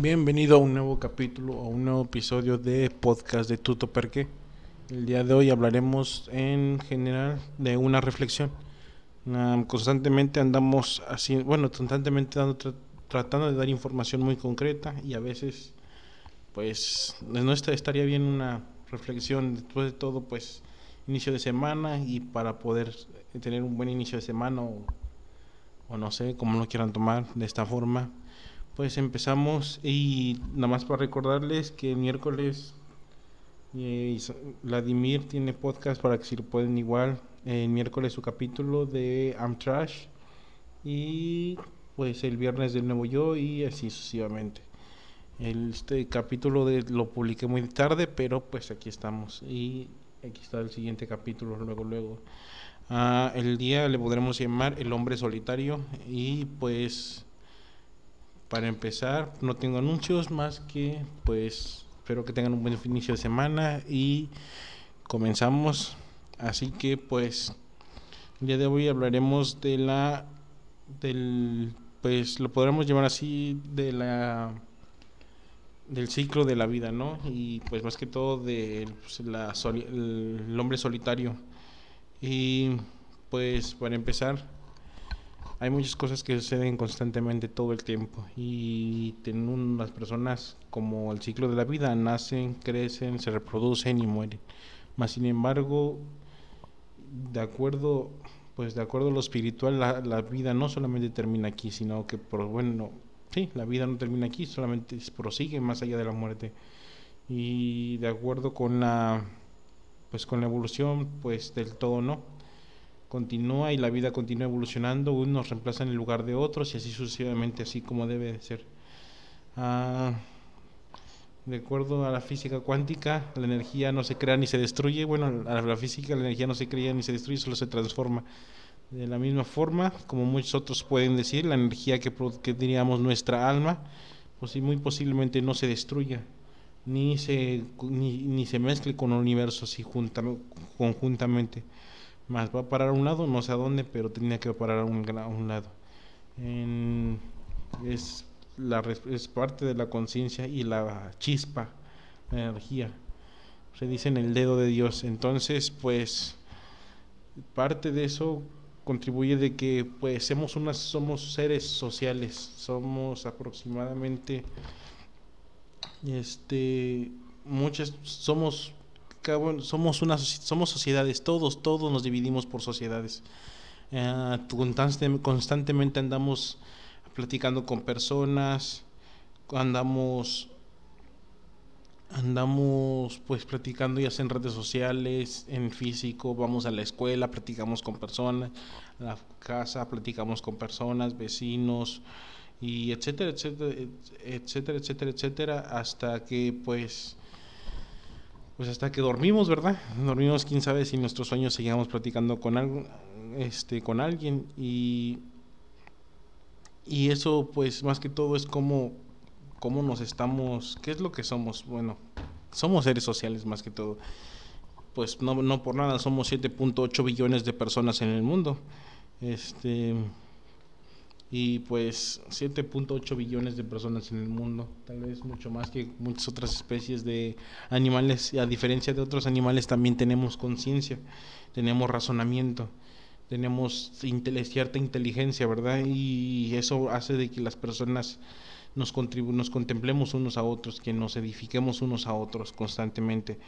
Bienvenido a un nuevo capítulo, a un nuevo episodio de podcast de Tuto Perque. El día de hoy hablaremos en general de una reflexión. Constantemente andamos así, bueno, constantemente dando, tra- tratando de dar información muy concreta y a veces, pues, no estaría bien una reflexión después de todo, pues, inicio de semana y para poder tener un buen inicio de semana o, o no sé, como lo quieran tomar de esta forma. Pues empezamos y nada más para recordarles que el miércoles eh, Vladimir tiene podcast para que si lo pueden igual. El miércoles su capítulo de Amtrash y pues el viernes del nuevo yo y así sucesivamente. El, este capítulo de, lo publiqué muy tarde, pero pues aquí estamos y aquí está el siguiente capítulo luego luego. Ah, el día le podremos llamar El hombre solitario y pues para empezar, no tengo anuncios más que, pues, espero que tengan un buen inicio de semana y comenzamos. Así que, pues, el día de hoy hablaremos de la, del, pues, lo podremos llamar así, de la, del ciclo de la vida, ¿no? Y, pues, más que todo, de pues, el hombre solitario. Y, pues, para empezar, hay muchas cosas que suceden constantemente todo el tiempo y tienen unas personas como el ciclo de la vida, nacen, crecen, se reproducen y mueren. Mas sin embargo, de acuerdo, pues de acuerdo a lo espiritual, la, la vida no solamente termina aquí, sino que por bueno, sí, la vida no termina aquí, solamente prosigue más allá de la muerte. Y de acuerdo con la pues con la evolución, pues del todo no continúa y la vida continúa evolucionando, unos reemplazan el lugar de otros y así sucesivamente, así como debe de ser. Ah, de acuerdo a la física cuántica, la energía no se crea ni se destruye. Bueno, a la física la energía no se crea ni se destruye, solo se transforma. De la misma forma, como muchos otros pueden decir, la energía que, que diríamos nuestra alma, pues muy posiblemente no se destruya, ni se, ni, ni se mezcle con el universo así junta- conjuntamente más va a parar a un lado, no sé a dónde, pero tenía que parar a un, lado. Es, la, es parte de la conciencia y la chispa, la energía. Se dice en el dedo de Dios. Entonces, pues, parte de eso contribuye de que pues somos unas somos seres sociales somos aproximadamente este muchas somos somos una somos sociedades todos todos nos dividimos por sociedades. Eh, constante- constantemente andamos platicando con personas andamos andamos pues platicando ya sea en redes sociales en físico vamos a la escuela platicamos con personas a la casa platicamos con personas vecinos y etcétera etcétera etcétera etcétera etcétera hasta que pues pues hasta que dormimos, ¿verdad? Dormimos, quién sabe si nuestros sueños seguíamos platicando con algo, este, con alguien y y eso pues más que todo es como cómo nos estamos, qué es lo que somos, bueno, somos seres sociales más que todo. Pues no, no por nada somos 7.8 billones de personas en el mundo. Este y pues 7.8 billones de personas en el mundo, tal vez mucho más que muchas otras especies de animales, a diferencia de otros animales también tenemos conciencia, tenemos razonamiento, tenemos cierta inteligencia, ¿verdad? Y eso hace de que las personas nos, nos contemplemos unos a otros, que nos edifiquemos unos a otros constantemente,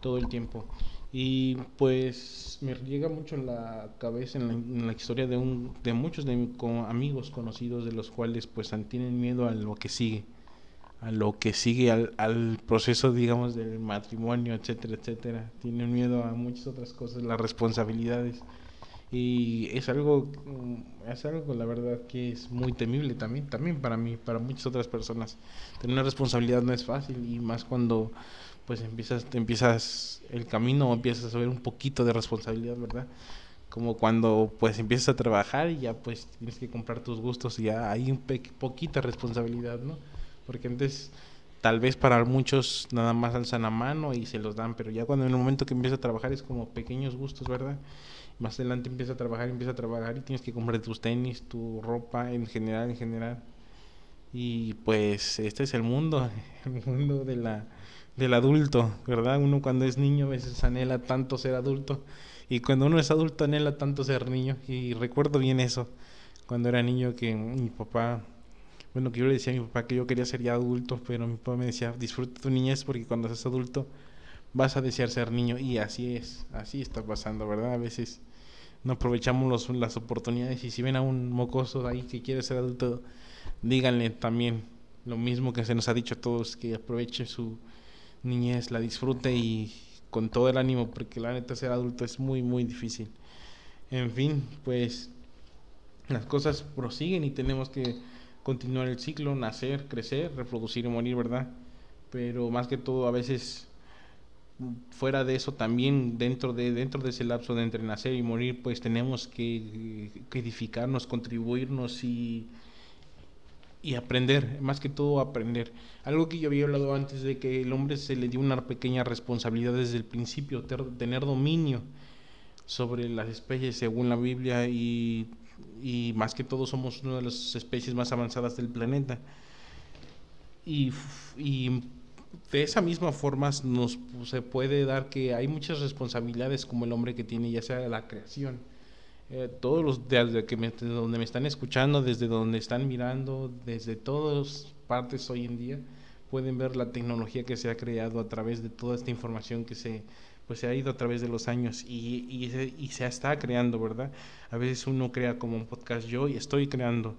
todo el tiempo. Y pues me llega mucho en la cabeza en la, historia de, un, de muchos de mis amigos conocidos de los cuales pues tienen miedo a lo que sigue, a lo que sigue al, al proceso digamos del matrimonio, etcétera, etcétera. Tienen miedo a muchas otras cosas, las responsabilidades. Y es algo, mm, es algo la verdad que es muy temible también, también para mí, para muchas otras personas. Tener una responsabilidad no es fácil y más cuando pues empiezas, empiezas el camino empiezas a ver un poquito de responsabilidad, ¿verdad? Como cuando pues empiezas a trabajar y ya pues tienes que comprar tus gustos y ya hay un pe- poquita responsabilidad, ¿no? Porque antes tal vez para muchos nada más alzan la mano y se los dan, pero ya cuando en el momento que empiezas a trabajar es como pequeños gustos, ¿verdad? Más adelante empieza a trabajar, empieza a trabajar y tienes que comprar tus tenis, tu ropa en general, en general. Y pues este es el mundo, el mundo de la, del adulto, ¿verdad? Uno cuando es niño a veces anhela tanto ser adulto y cuando uno es adulto anhela tanto ser niño. Y recuerdo bien eso, cuando era niño que mi papá, bueno, que yo le decía a mi papá que yo quería ser ya adulto, pero mi papá me decía, disfruta tu niñez porque cuando seas adulto vas a desear ser niño. Y así es, así está pasando, ¿verdad? A veces no aprovechamos los, las oportunidades y si ven a un mocoso ahí que quiere ser adulto, díganle también lo mismo que se nos ha dicho a todos, que aproveche su niñez, la disfrute y con todo el ánimo, porque la neta ser adulto es muy, muy difícil. En fin, pues las cosas prosiguen y tenemos que continuar el ciclo, nacer, crecer, reproducir y morir, ¿verdad? Pero más que todo a veces fuera de eso también dentro de dentro de ese lapso de entre nacer y morir pues tenemos que, que edificarnos contribuirnos y y aprender, más que todo aprender. Algo que yo había hablado antes de que el hombre se le dio una pequeña responsabilidad desde el principio, tener dominio sobre las especies según la Biblia y, y, más que todo somos una de las especies más avanzadas del planeta. Y de esa misma forma nos se puede dar que hay muchas responsabilidades como el hombre que tiene, ya sea la creación. Eh, todos los desde que me, donde me están escuchando, desde donde están mirando, desde todas partes hoy en día, pueden ver la tecnología que se ha creado a través de toda esta información que se pues se ha ido a través de los años y, y, se, y se está creando, ¿verdad? A veces uno crea como un podcast yo y estoy creando,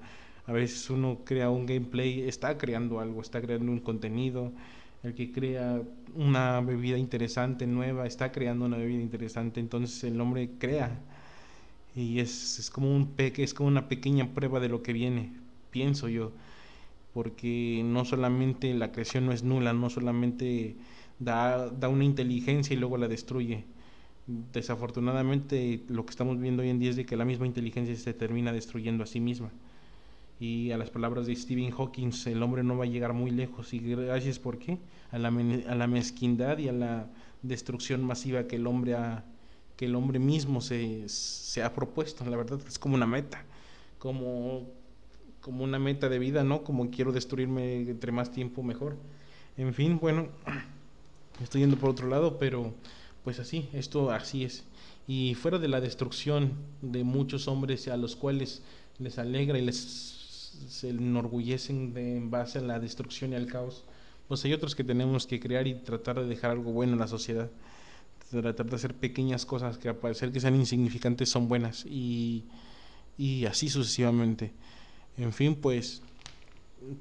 a veces uno crea un gameplay, está creando algo, está creando un contenido, el que crea una bebida interesante, nueva, está creando una bebida interesante, entonces el hombre crea y es, es como un es como una pequeña prueba de lo que viene, pienso yo, porque no solamente la creación no es nula, no solamente da, da una inteligencia y luego la destruye. Desafortunadamente lo que estamos viendo hoy en día es de que la misma inteligencia se termina destruyendo a sí misma. Y a las palabras de Stephen Hawking, el hombre no va a llegar muy lejos. ¿Y gracias por qué? A la, a la mezquindad y a la destrucción masiva que el hombre ha, que el hombre mismo se, se ha propuesto. La verdad es como una meta, como, como una meta de vida, ¿no? Como quiero destruirme entre más tiempo mejor. En fin, bueno, estoy yendo por otro lado, pero pues así, esto así es. Y fuera de la destrucción de muchos hombres a los cuales les alegra y les se enorgullecen de, en base a la destrucción y al caos, pues hay otros que tenemos que crear y tratar de dejar algo bueno en la sociedad. Tratar de hacer pequeñas cosas que a parecer que sean insignificantes son buenas. Y, y así sucesivamente. En fin, pues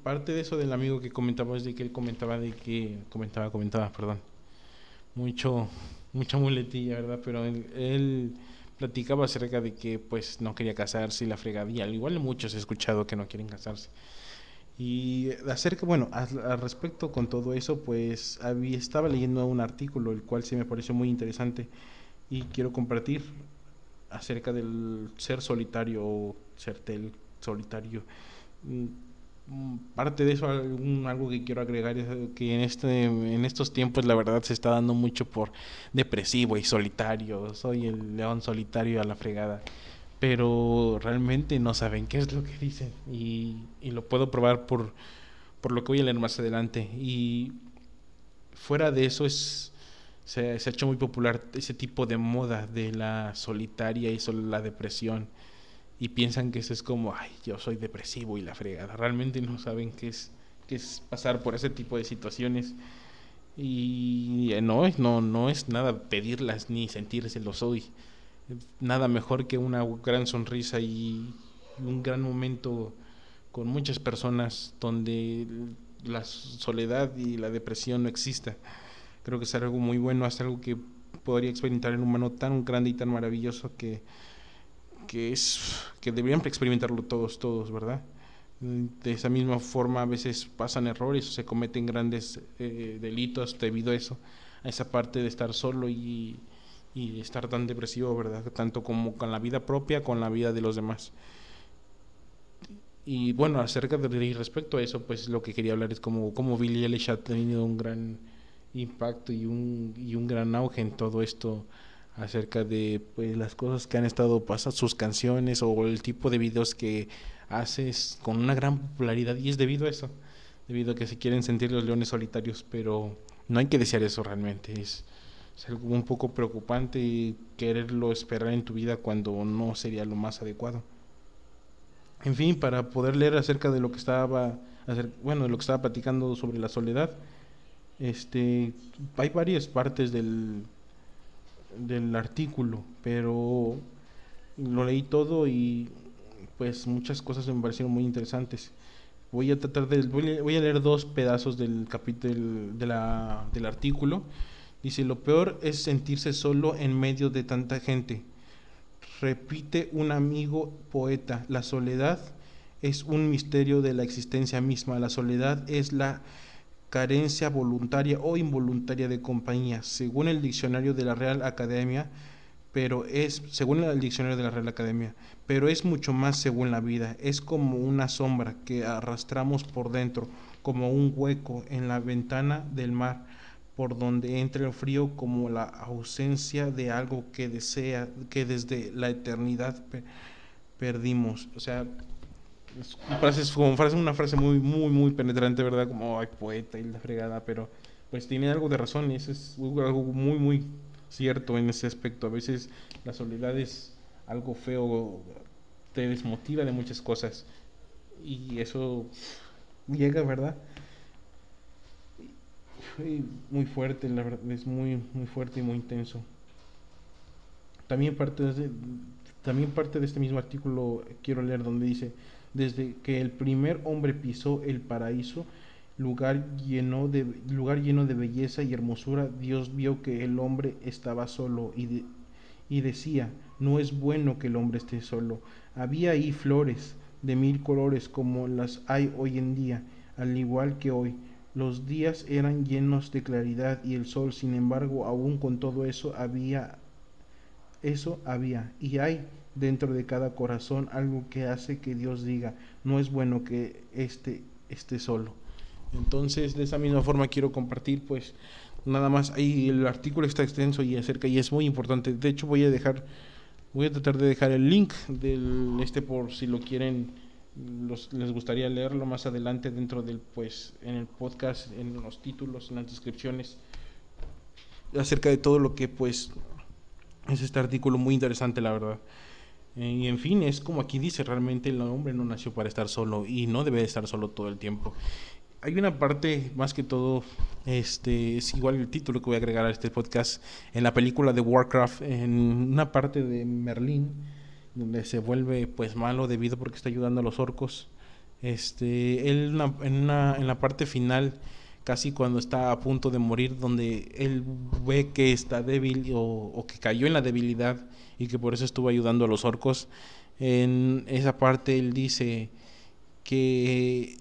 parte de eso del amigo que comentaba es de que él comentaba de que comentaba comentaba perdón mucho mucha muletilla verdad pero él, platicaba acerca de que pues no quería casarse y la fregadilla al igual muchos he escuchado que no quieren casarse y acerca, bueno, al, respecto con todo eso, pues había, estaba leyendo un artículo, el cual sí me pareció muy interesante y quiero compartir acerca del ser solitario o ser tel solitario. Mm, parte de eso, algo que quiero agregar es que en, este, en estos tiempos la verdad se está dando mucho por depresivo y solitario. Soy el león solitario a la fregada. Pero realmente no saben qué es lo que dicen. Y, y lo puedo probar por, por, lo que voy a leer más adelante. Y fuera de eso es se, se, ha hecho muy popular ese tipo de moda de la solitaria y solo la depresión y piensan que eso es como ay yo soy depresivo y la fregada realmente no saben qué es qué es pasar por ese tipo de situaciones. Y no no no es nada pedirlas ni sentírselos hoy. Nada mejor que una gran sonrisa y un gran momento con muchas personas donde la soledad y la depresión no exista. Creo que es algo muy bueno, es algo que podría experimentar el humano tan grande y tan maravilloso que, que es que deberían experimentarlo todos, todos, ¿verdad? De esa misma forma a veces pasan errores se cometen grandes eh, delitos debido a eso, a esa parte de estar solo y, y estar tan depresivo, ¿verdad? Tanto como con la vida propia, con la vida de los demás. Y bueno, acerca de respecto a eso, pues lo que quería hablar es como, como Billy Eilish ha tenido un gran impacto y un, y un gran auge en todo esto acerca de pues, las cosas que han estado pasando, sus canciones o el tipo de videos que haces con una gran popularidad y es debido a eso, debido a que se quieren sentir los leones solitarios, pero no hay que desear eso realmente, es, es algo un poco preocupante y quererlo esperar en tu vida cuando no sería lo más adecuado. En fin, para poder leer acerca de lo que estaba, bueno, de lo que estaba platicando sobre la soledad, este, hay varias partes del, del artículo, pero lo leí todo y pues muchas cosas me parecieron muy interesantes. Voy a tratar de voy a, leer dos pedazos del capítulo del artículo. Dice, lo peor es sentirse solo en medio de tanta gente. Repite un amigo poeta, la soledad es un misterio de la existencia misma. La soledad es la carencia voluntaria o involuntaria de compañía, según el diccionario de la Real Academia, pero es, según el diccionario de la Real Academia, pero es mucho más según la vida, es como una sombra que arrastramos por dentro, como un hueco en la ventana del mar, por donde entra el frío como la ausencia de algo que desea, que desde la eternidad perdimos. O sea, es como frase, una frase muy, muy, muy penetrante, ¿verdad? Como, ay, poeta y la fregada, pero pues tiene algo de razón y eso es algo muy, muy cierto en ese aspecto. A veces la soledad es algo feo, te desmotiva de muchas cosas y eso llega, ¿verdad? muy fuerte, la verdad, es muy, muy fuerte y muy intenso. También parte de, también parte de este mismo artículo quiero leer donde dice, desde que el primer hombre pisó el paraíso, lugar lleno de, lugar lleno de belleza y hermosura, Dios vio que el hombre estaba solo y, y decía, no es bueno que el hombre esté solo. Había ahí flores de mil colores como las hay hoy en día, al igual que hoy. Los días eran llenos de claridad y el sol, sin embargo, aún con todo eso había eso había y hay dentro de cada corazón algo que hace que Dios diga, no es bueno que este esté solo. Entonces, de esa misma forma quiero compartir, pues, nada más, ahí el artículo está extenso y acerca, y es muy importante. De hecho, voy a dejar, voy a tratar de dejar el link del este por si lo quieren, les gustaría leerlo más adelante dentro del, pues, en el podcast, en los títulos, en las descripciones, acerca de todo lo que, pues, es este artículo muy interesante, la verdad. Eh, y en fin, es como aquí dice, realmente el hombre no nació para estar solo y no debe de estar solo todo el tiempo. Hay una parte, más que todo, este es igual el título que voy a agregar a este podcast, en la película de Warcraft, en una parte de Merlín, donde se vuelve pues malo debido porque está ayudando a los orcos. Este, él en, una, en la parte final casi cuando está a punto de morir, donde él ve que está débil o, que cayó en la debilidad y que por eso estuvo ayudando a los orcos. En esa parte él dice que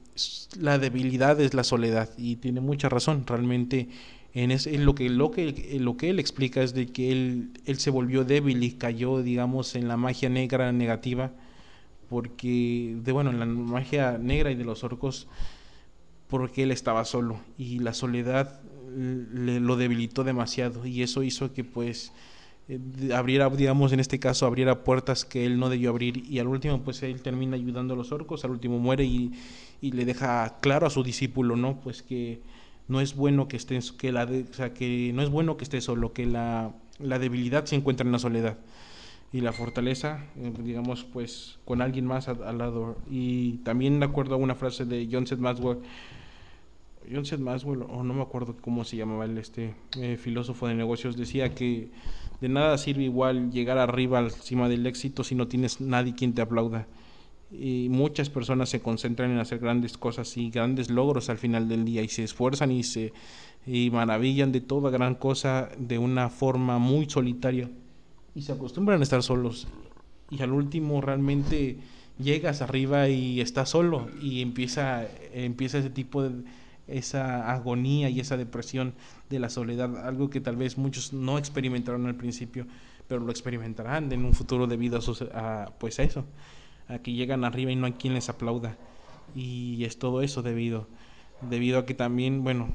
la debilidad es la soledad y tiene mucha razón. Realmente en, lo, que, lo, que, lo que él explica es de que él, él se volvió débil y cayó, digamos, en la magia negra negativa porque de bueno, en la magia negra y de los orcos porque él estaba solo y la soledad le, lo debilitó demasiado y eso hizo que pues eh, abriera, digamos en este caso, abriera puertas que él no debió abrir y al último pues él termina ayudando a los orcos, al último muere y, y le deja claro a su discípulo, ¿no? Pues que no es bueno que esté, que la que no es bueno que esté solo, que la, la debilidad se encuentra en la soledad y la fortaleza, eh, digamos, pues con alguien más al, lado. Y también de acuerdo a una frase de John Seth Maxwell, John Seth Maxwell, o no me acuerdo cómo se llamaba el este eh, filósofo de negocios, decía que de nada sirve igual llegar arriba al cima del éxito si no tienes nadie quien te aplauda. Y muchas personas se concentran en hacer grandes cosas y grandes logros al final del día y se esfuerzan y se y maravillan de toda gran cosa de una forma muy solitaria y se acostumbran a estar solos y al último realmente llegas arriba y estás solo y empieza empieza ese tipo de esa agonía y esa depresión de la soledad, algo que tal vez muchos no experimentaron al principio, pero lo experimentarán en un futuro debido a, pues a eso, a que llegan arriba y no hay quien les aplauda. Y es todo eso debido, debido a que también, bueno,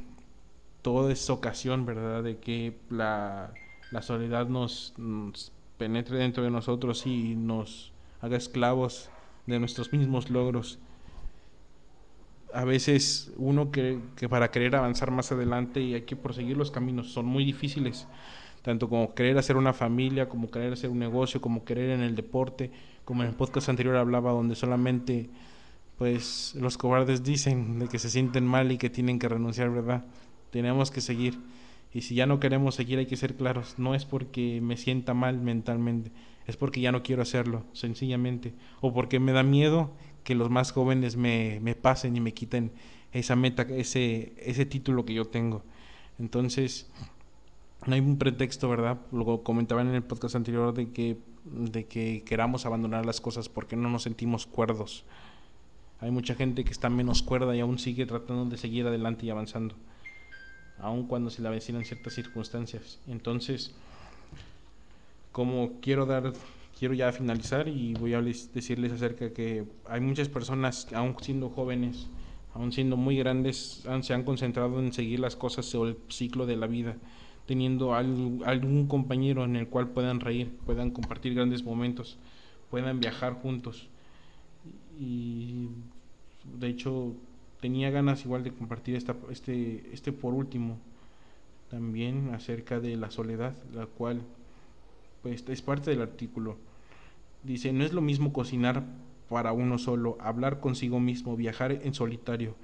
toda esa ocasión, ¿verdad? De que la, soledad nos, nos penetre dentro de nosotros y nos haga esclavos de nuestros mismos logros. A veces uno que, para querer avanzar más adelante y hay que proseguir los caminos son muy difíciles, tanto como querer hacer una familia, como querer hacer un negocio, como querer en el deporte, como en el podcast anterior hablaba donde solamente pues los cobardes dicen de que se sienten mal y que tienen que renunciar, ¿verdad? Tenemos que seguir. Y si ya no queremos seguir hay que ser claros, no es porque me sienta mal mentalmente, es porque ya no quiero hacerlo, sencillamente, o porque me da miedo que los más jóvenes me, me pasen y me quiten esa meta, ese, ese título que yo tengo. Entonces, no hay un pretexto, ¿verdad? Lo comentaban en el podcast anterior de que, de que queramos abandonar las cosas porque no nos sentimos cuerdos. Hay mucha gente que está menos cuerda y aún sigue tratando de seguir adelante y avanzando aun cuando se le avecinan ciertas circunstancias. Entonces, como quiero dar, quiero ya finalizar y voy a decirles acerca que hay muchas personas, aun siendo jóvenes, aun siendo muy grandes, se han concentrado en seguir las cosas o el ciclo de la vida, teniendo algún compañero en el cual puedan reír, puedan compartir grandes momentos, puedan viajar juntos. Y de hecho, tenía ganas igual de compartir esta, este, este por último también acerca de la soledad, la cual pues es parte del artículo. Dice, no es lo mismo cocinar para uno solo, hablar consigo mismo, viajar en solitario,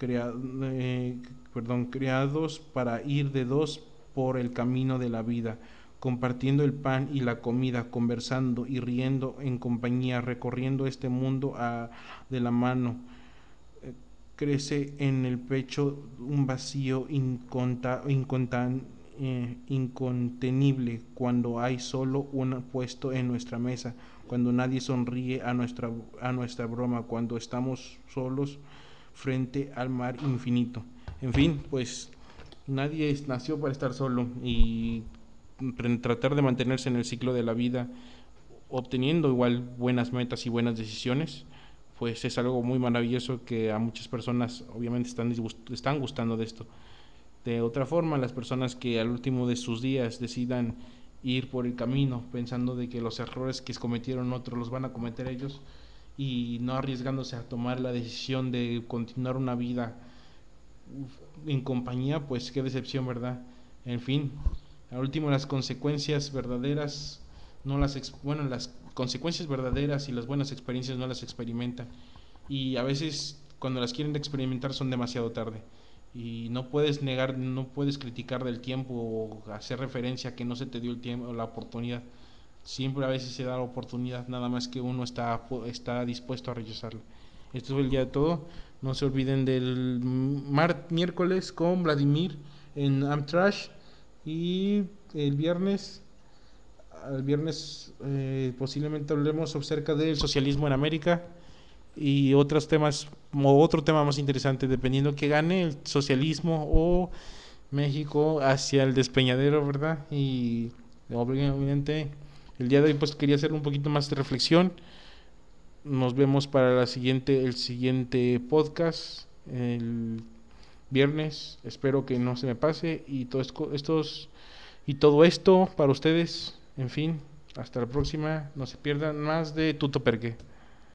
eh, perdón, creados para ir de dos por el camino de la vida, compartiendo el pan y la comida, conversando y riendo en compañía, recorriendo este mundo a, de la mano crece en el pecho un vacío inconta, eh, incontenible cuando hay solo un puesto en nuestra mesa, cuando nadie sonríe a nuestra, a nuestra broma, cuando estamos solos frente al mar infinito. En fin, pues nadie nació para estar solo y tratar de mantenerse en el ciclo de la vida obteniendo igual buenas metas y buenas decisiones pues es algo muy maravilloso que a muchas personas obviamente están, están gustando de esto. De otra forma, las personas que al último de sus días decidan ir por el camino pensando de que los errores que cometieron otros los van a cometer ellos y no arriesgándose a tomar la decisión de continuar una vida en compañía, pues qué decepción, ¿verdad? En fin, al último las consecuencias verdaderas no las bueno, las consecuencias verdaderas y las buenas experiencias no las experimentan. Y a veces cuando las quieren experimentar son demasiado tarde. Y no puedes negar, no puedes criticar del tiempo o hacer referencia a que no se te dio el tiempo la oportunidad. Siempre a veces se da la oportunidad, nada más que uno está, está dispuesto a rechazarla. Esto es el día de todo. No se olviden del miércoles con Vladimir en Amtrash y el viernes el viernes eh, posiblemente hablemos acerca del socialismo en América y otros temas, o otro tema más interesante, dependiendo que gane el socialismo o México hacia el despeñadero, ¿verdad? Y obviamente el día de hoy pues quería hacer un poquito más de reflexión. Nos vemos para la siguiente, el siguiente podcast el viernes. Espero que no se me pase y todo estos y todo esto para ustedes en fin, hasta la próxima. No se pierdan más de Tuto Perque.